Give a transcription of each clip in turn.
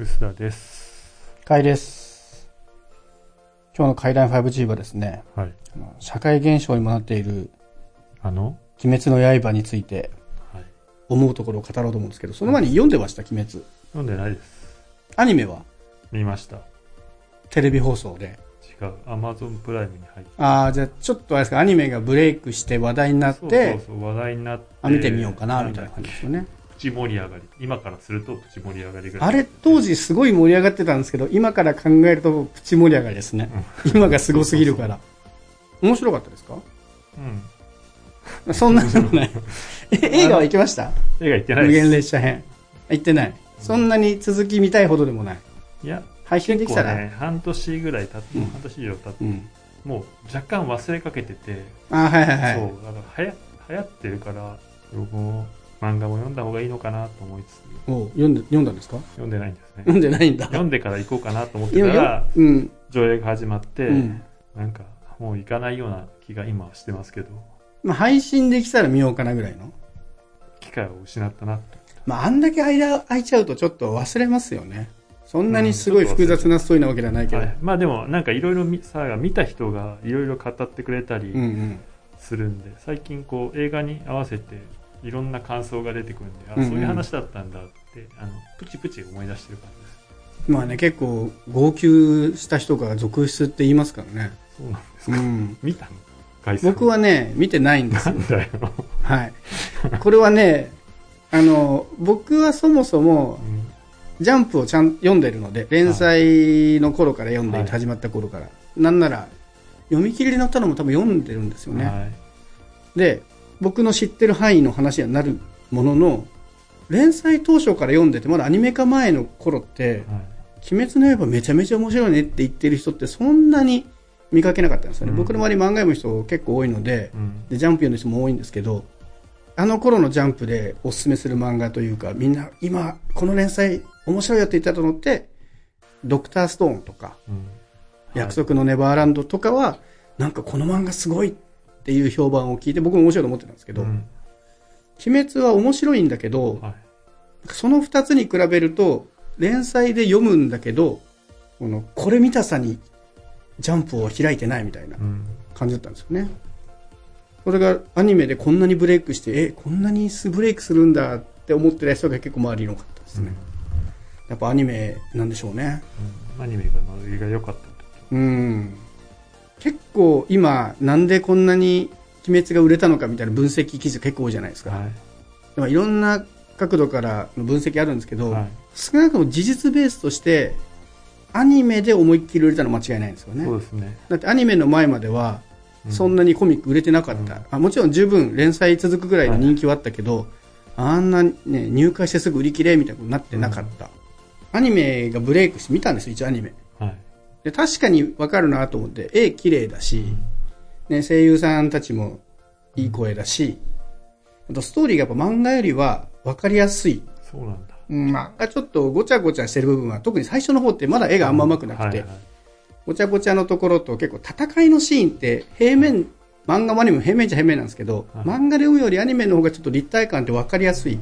薄田です。かいです。今日の階段 5G はですね、はい。社会現象にもなっているあの？鬼滅の刃についてはい。思うところを語ろうと思うんですけど、その前に読んでました、鬼滅。読んでないです。アニメは？見ました。テレビ放送で。違う。アマゾンプライムに入って。ああ、じゃあちょっとあれですか、アニメがブレイクして話題になって、そうそうそう、話題になって。あ見てみようかな、みたいな感じですよね。プチ盛り上がり。今からするとプチ盛り上がりぐらい。あれ、当時すごい盛り上がってたんですけど、今から考えるとプチ盛り上がりですね。今がすごすぎるから。面白かったですか？うん。そんなでもない。え映画は行きました？映画行ってない無限。列車編。行ってない。そんなに続き見たいほどでもない。いや、配信できたら。ね、半年ぐらい経って、うん半年以上経って、うん。もう若干忘れかけてて、あはいはいはい。そう、だから流行ってるから、僕も漫画も読んだ方がいいのかなと思いつつ、お読んで、読んだんですか？読んでないんですね。読んでないんだ。読んでから行こうかなと思ってたら、うん。上映が始まって、うん。なんかもう行かないような気が今はしてますけど、まあ、配信できたら見ようかなぐらいの？機会を失ったなと。まあ、あんだけ間空いちゃうとちょっと忘れますよね。そんなにすごい複雑なストーリーなわけではないけど。はい、まあでもなんかいろいろみさ見た人がいろいろ語ってくれたりうんうん。するんで、最近こう映画に合わせていろんな感想が出てくるんで、あ、そういう話だったんだってあのプチプチ思い出してる感じです。まあね、結構、号泣した人が続出って言いますからね。そうなんですか？うん。見たの？僕はね、見てないんですよなん。だよ。はい。これはね、あの、僕はそもそも、ジャンプをちゃん読んでるので、連載の頃から読んでいて、はい始まった頃から。なんなら、読み切りに載ったのも多分読んでるんですよね。はい。で、僕の知ってる範囲の話にはなるものの、連載当初から読んでて、まだアニメ化前の頃って、はい。鬼滅の刃めちゃめちゃ面白いねって言ってる人ってそんなに見かけなかったんですよね。うん僕の周り漫画読む人結構多いので、うん。で、ジャンプ読んでる人も多いんですけど、あの頃のジャンプでおすすめする漫画というか、みんな今、この連載面白いよって言ったのって、ドクターストーンとか、うん約束のネバーランドとかは、なんかこの漫画すごいっていう評判を聞いて僕も面白いと思ってたんですけど、うん鬼滅は面白いんだけど、はい。その二つに比べると、連載で読むんだけど、この、これ見たさにジャンプを開いてないみたいなうん。感じだったんですよね。それがアニメでこんなにブレイクして、え、こんなにブレイクするんだって思ってた人が結構周りに多かったですね。やっぱアニメなんでしょうね。うんアニメがノリが良かったってこうん。結構今、なんでこんなに鬼滅が売れたのかみたいな分析記事結構多いじゃないですか。とはい。いろんな角度からの分析あるんですけど、はい。少なくとも事実ベースとして、アニメで思いっきり売れたのは間違いないんですよね。そうですね。だってアニメの前までは、うそんなにコミック売れてなかった。うんあもちろん十分連載続くぐらいの人気はあったけど、あんなね、入会してすぐ売り切れみたいなことになってなかった。アニメがブレイクして見たんですよ、一応アニメ。はい。で確かにわかるなと思って、絵綺麗だし、ね、声優さんたちもいい声だし、あとストーリーがやっぱ漫画よりはわかりやすい。そうなんだ。うん、漫画ちょっとごちゃごちゃしてる部分は、特に最初の方ってまだ絵があんま上手くなくて、ごちゃごちゃのところと結構戦いのシーンって平面、漫画もアニメも平面じゃ平面なんですけど、はい漫画で読むよりアニメの方がちょっと立体感って分かりやすい。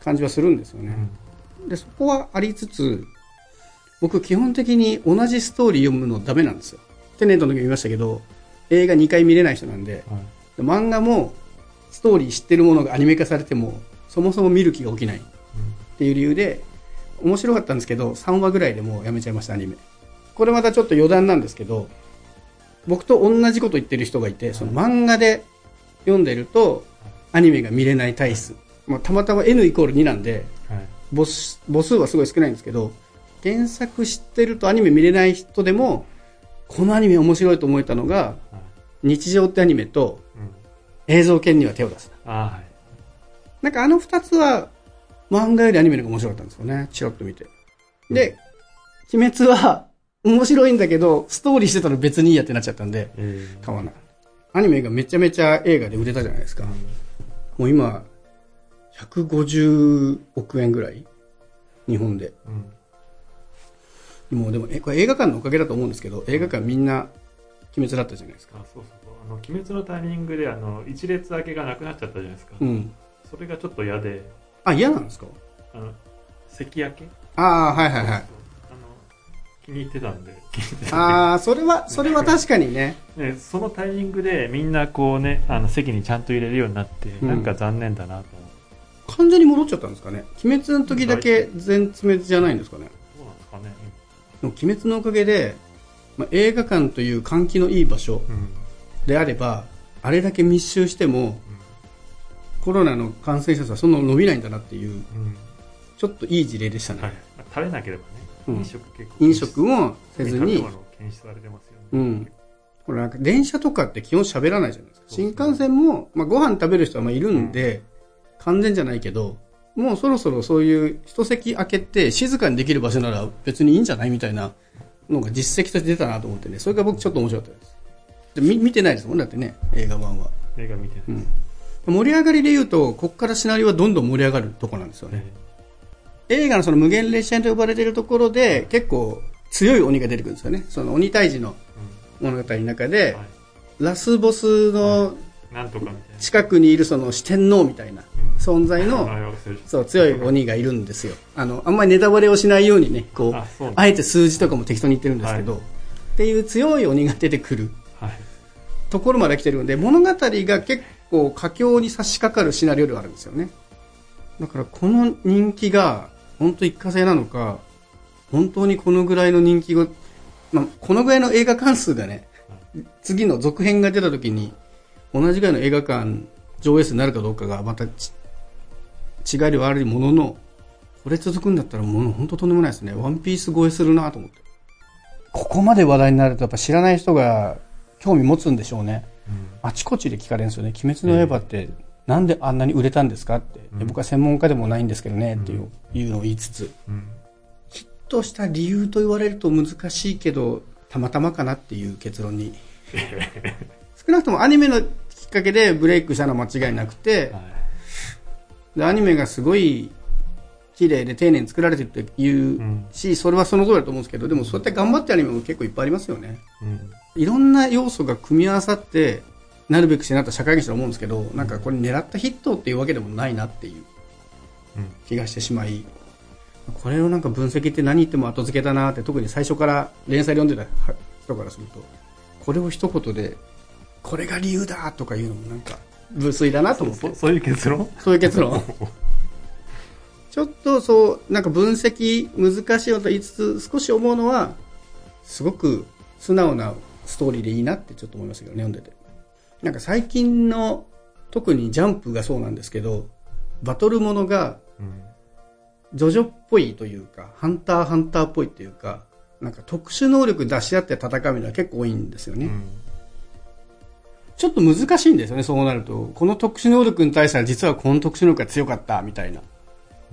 感じはするんですよね。で、そこはありつつ、僕基本的に同じストーリー読むのダメなんですよ。テネットの時も言いましたけど、映画2回見れない人なんで、はい。で漫画もストーリー知ってるものがアニメ化されても、そもそも見る気が起きないっていう理由で、面白かったんですけど、3話ぐらいでもうやめちゃいました、アニメ。これまたちょっと余談なんですけど、僕と同じこと言ってる人がいて、その漫画で読んでると、アニメが見れない体質。まあ、たまたま N イコール2なんで、母数はすごい少ないんですけど、原作知ってるとアニメ見れない人でも、このアニメ面白いと思えたのが、はい。日常ってアニメとうん。映像系には手を出す。ああ、はい。なんかあの二つは、漫画よりアニメの方が面白かったんですよね。チラッと見て。で、鬼滅は、面白いんだけど、ストーリーしてたの別にいいやってなっちゃったんで、えー買わない。アニメがめちゃめちゃ映画で売れたじゃないですか。もう今、150億円ぐらい日本で。うん。もうでも、え、これ映画館のおかげだと思うんですけど、映画館みんな、鬼滅だったじゃないですか。あ、そうそうそう。あの、鬼滅のタイミングで、あの、一列明けがなくなっちゃったじゃないですか。うん。それがちょっと嫌で、あ、嫌なんですか？あの、関焼け？ああ、はいはいはい。気に入ってたんで ああ、それは、それは確かにね。で ねそのタイミングでみんなこうねあの席にちゃんと入れるようになって、うんなんか残念だなと完全に戻っちゃったんですかね？鬼滅の時だけ全滅じゃないんですかね？そうなんですかねでも鬼滅のおかげで、まあ、映画館という換気のいい場所うん、うんであれば、あれだけ密集しても、コロナの感染者数はそんな伸びないんだなっていう、うん。ちょっといい事例でしたね。はい。まあ食べなければね、うん。飲食結構飲食もせずに。ね、うん。これなんか電車とかって基本喋らないじゃないですか。すね。新幹線も、まあ、ご飯食べる人はまあいるんで、完全じゃないけど、もうそろそろそういう一席空けて静かにできる場所なら別にいいんじゃないみたいなのが実績として出たなと思ってね、それが僕ちょっと面白かったです。で見見てないですもんだってね、映画版は。映画見てない、うん盛り上がりで言うと、こっからシナリオはどんどん盛り上がるとこなんですよね。映画のその無限列車と呼ばれているところで結構強い鬼が出てくるんですよね。その鬼退治の物語の中で、はいラスボスの近くにいるその四天王みたいな存在の、そう、強い鬼がいるんですよ。あの、あんまりネタバレをしないようにね、こう、あえて数字とかも適当に言ってるんですけど、はい。っていう強い鬼が出てくるはい。ところまで来てるので、物語が結構佳境に差し掛かるシナリオではあるんですよね。だからこの人気が本当一過性なのか、本当にこのぐらいの人気が、まあ、このぐらいの映画館数がね、次の続編が出た時に、同じぐらいの映画館上映数になるかどうかがまたち違いではあるものの、これ続くんだったらもの本当とんでもないですね。ワンピース超えするなと思って。ここまで話題になるとやっぱ知らない人が興味持つんでしょうね。あちこちで聞かれるんですよね。鬼滅の刃ってなんであんなに売れたんですかって。うんで僕は専門家でもないんですけどね、っていういうのを言いつつ。うんヒットした理由と言われると難しいけど、たまたまかなっていう結論に。少なくともアニメのきっかけでブレイクしたのは間違いなくて、はいでアニメがすごい綺麗で丁寧に作られてるっていううん。し、それはその通りだと思うんですけど、でもそうやって頑張ってアニメも結構いっぱいありますよね。うん。いろんな要素が組み合わさって、なるべくしてなった社会現象だと思うんですけど、なんかこれ狙ったヒットっていうわけでもないなっていううん。気がしてしまい、これをなんか分析って何言っても後付けだなって、特に最初から連載で読んでた人からすると、これを一言で、これが理由だとかいうのもなんか、無粋だなと思ってそ。そういう結論？そういう結論。ちょっとそう、なんか分析難しいよと言いつつ、少し思うのは、すごく素直なストーリーでいいなってちょっと思いましたけどね、読んでて。なんか最近の、特にジャンプがそうなんですけど、バトルものが、うんジョジョっぽいというか、ハンターハンターっぽいというか、なんか特殊能力出し合って戦うのは結構多いんですよね。うんちょっと難しいんですよね、そうなると。この特殊能力に対しては実はこの特殊能力が強かった、みたいな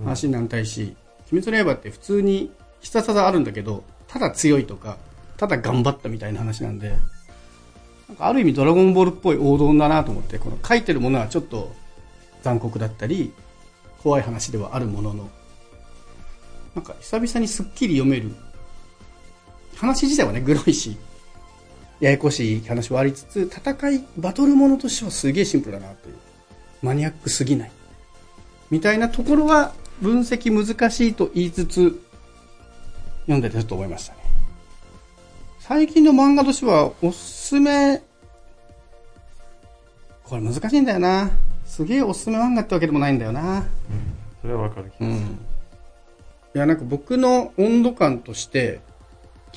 話になりたいし、鬼滅の刃って普通に必殺技あるんだけど、ただ強いとか、ただ頑張ったみたいな話なんで、なんかある意味ドラゴンボールっぽい王道だなと思って、この書いてるものはちょっと残酷だったり、怖い話ではあるものの、なんか久々にすっきり読める。話自体はね、グロいし、ややこしい話はありつつ、戦い、バトルものとしてはすげえシンプルだなという。マニアックすぎない。みたいなところは分析難しいと言いつつ、読んでてちょっと思いましたね。最近の漫画としてはおすすめ、これ難しいんだよな。すげえおすすめ漫画ってわけでもないんだよな。うんそれはわかる気がするうん。いや、なんか僕の温度感として、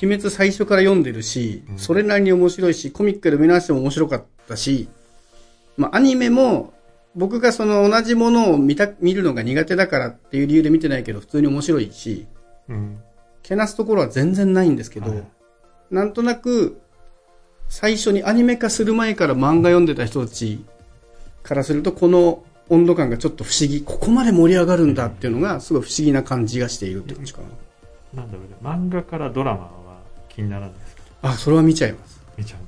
鬼滅最初から読んでるし、うんそれなりに面白いし、コミックで見直しても面白かったし、まあアニメも、僕がその同じものを見た、見るのが苦手だからっていう理由で見てないけど、普通に面白いし、うん。けなすところは全然ないんですけど、はい。なんとなく、最初にアニメ化する前から漫画読んでた人たちからすると、この温度感がちょっと不思議、ここまで盛り上がるんだっていうのが、すごい不思議な感じがしているって感じか。な。なんだろうね。漫画からドラマは気にならないですか？あ、それは見ちゃいます。見ちゃう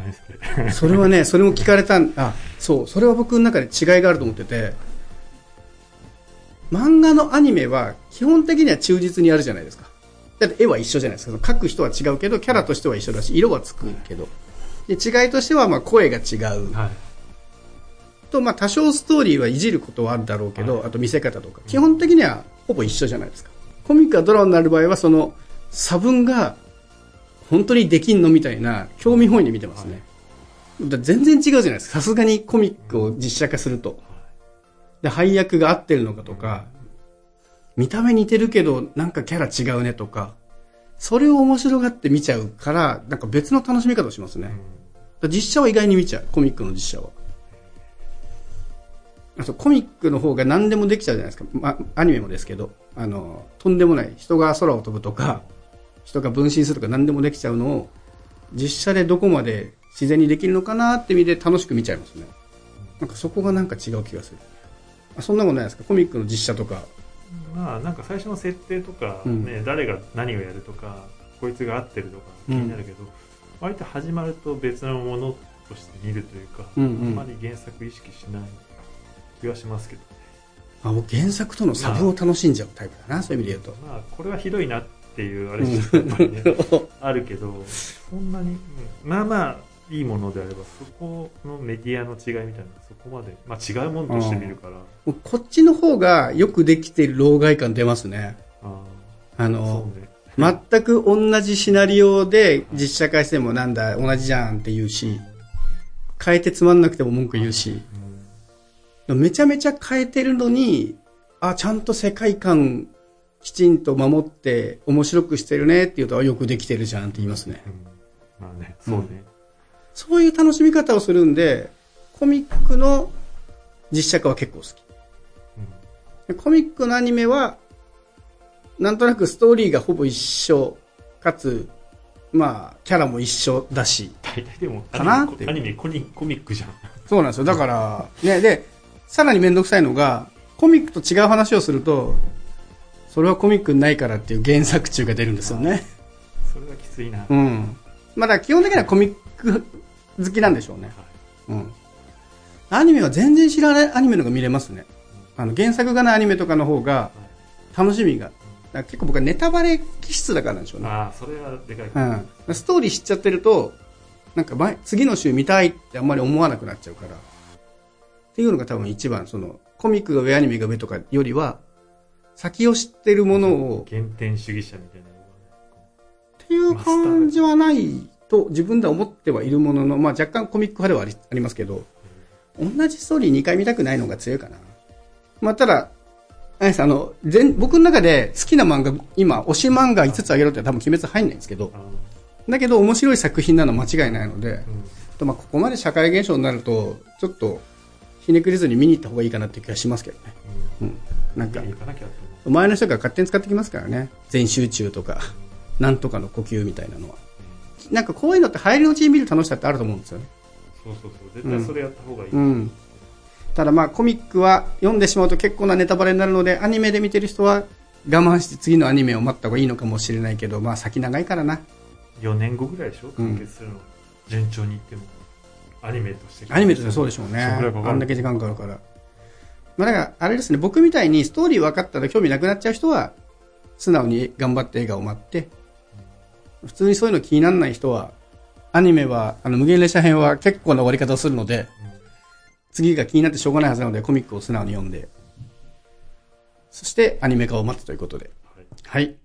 何それ？それはね、それも聞かれたん、あ、そう、それは僕の中で違いがあると思ってて、漫画のアニメは基本的には忠実にやるじゃないですか。だって絵は一緒じゃないですか。描く人は違うけど、キャラとしては一緒だし、色はつくけど。で違いとしては、まあ声が違う。はいと、まあ多少ストーリーはいじることはあるだろうけど、はいあと見せ方とか。基本的にはほぼ一緒じゃないですか。コミックがドラマになる場合は、その、差分が、本当にできんのみたいな、興味本位で見てますね。だ全然違うじゃないですか。さすがにコミックを実写化すると。で、配役が合ってるのかとか、見た目似てるけど、なんかキャラ違うねとか、それを面白がって見ちゃうから、なんか別の楽しみ方をしますね。実写は意外に見ちゃう。コミックの実写は。あとコミックの方が何でもできちゃうじゃないですか。ま、アニメもですけど、あの、とんでもない。人が空を飛ぶとか、人が分身するとか何でもできちゃうのを、実写でどこまで自然にできるのかなって意味で楽しく見ちゃいますね。なんかそこがなんか違う気がする。あそんなことないですか？コミックの実写とか。まあなんか最初の設定とか、うんね誰が何をやるとかこいつが合ってるとか気になるけど、割と始まると別のものとして見るというか、うんうんあんまり原作意識しない気はしますけどあ、僕原作との差分を楽しんじゃうタイプだな、そういう意味で言うと。まあこれはひどいなっていうあれじゃやっぱりね。あるけどそんなに、うん。まあまあいいものであればそこのメディアの違いみたいなそこまで、まあ、違うものとして見るから。こっちの方がよくできている老害感出ますね。あのね。全く同じシナリオで実写化してもなんだ、同じじゃんって言うし、変えてつまんなくても文句言うし、めちゃめちゃ変えてるのに、あ、ちゃんと世界観きちんと守って面白くしてるねって言うと、あよくできてるじゃんって言いますね。うん、うんまあねそうね、そういう楽しみ方をするんで、コミックの実写化は結構好き。うんでコミックのアニメは、なんとなくストーリーがほぼ一緒、かつ、まあ、キャラも一緒だし。大体でもかなアニメコミックじゃんそうなんですよ。だから、ね、で、さらにめんどくさいのが、コミックと違う話をすると、それはコミックにないからっていう原作中が出るんですよね。それはきついな、うん。まあだ基本的にはコミック好きなんでしょうね。はいうん。アニメは全然知らないアニメのが見れますね。あの、原作がないアニメとかの方が楽しみが。結構僕はネタバレ気質だからなんでしょうね。ああそれはでかい、うん。ストーリー知っちゃってると、なんか前、次の週見たいってあんまり思わなくなっちゃうから。っていうのが多分一番、その、コミックが上、アニメが上とかよりは、先を知ってるものを、原点主義者みたいなのがねっていう感じはないと自分では思ってはいるものの、まあ若干コミック派ではありますけど、同じストーリー2回見たくないのが強いかな。まあただ、あれですあの、全、僕の中で好きな漫画、今、推し漫画5つあげろって多分鬼滅入んないんですけど、あだけど面白い作品なのは間違いないので、ーうんとまあここまで社会現象になると、ちょっと、ひねくれずに見に行った方がいいかなっていう気がしますけどね。うん。なんなきゃと思前の人が勝手に使ってきますからね。全集中とか、なんとかの呼吸みたいなのは。なんかこういうのって入りのうちに見る楽しさってあると思うんですよね。うそうそうそう絶対それやった方がいい、うん。ただまあコミックは読んでしまうと結構なネタバレになるので、アニメで見てる人は我慢して次のアニメを待った方がいいのかもしれないけど、まあ先長いからな。4年後ぐらいでしょ？完結するの、順調にいってもアニメとしてアニメとしてはそうでしょうね。あんだけ時間かかるから。まあだから、あれですね、僕みたいにストーリー分かったら興味なくなっちゃう人は、素直に頑張って映画を待って、普通にそういうの気にならない人は、アニメは、あの、無限列車編は結構な終わり方をするので、次が気になってしょうがないはずなので、コミックを素直に読んで、そしてアニメ化を待つということで。はいはい。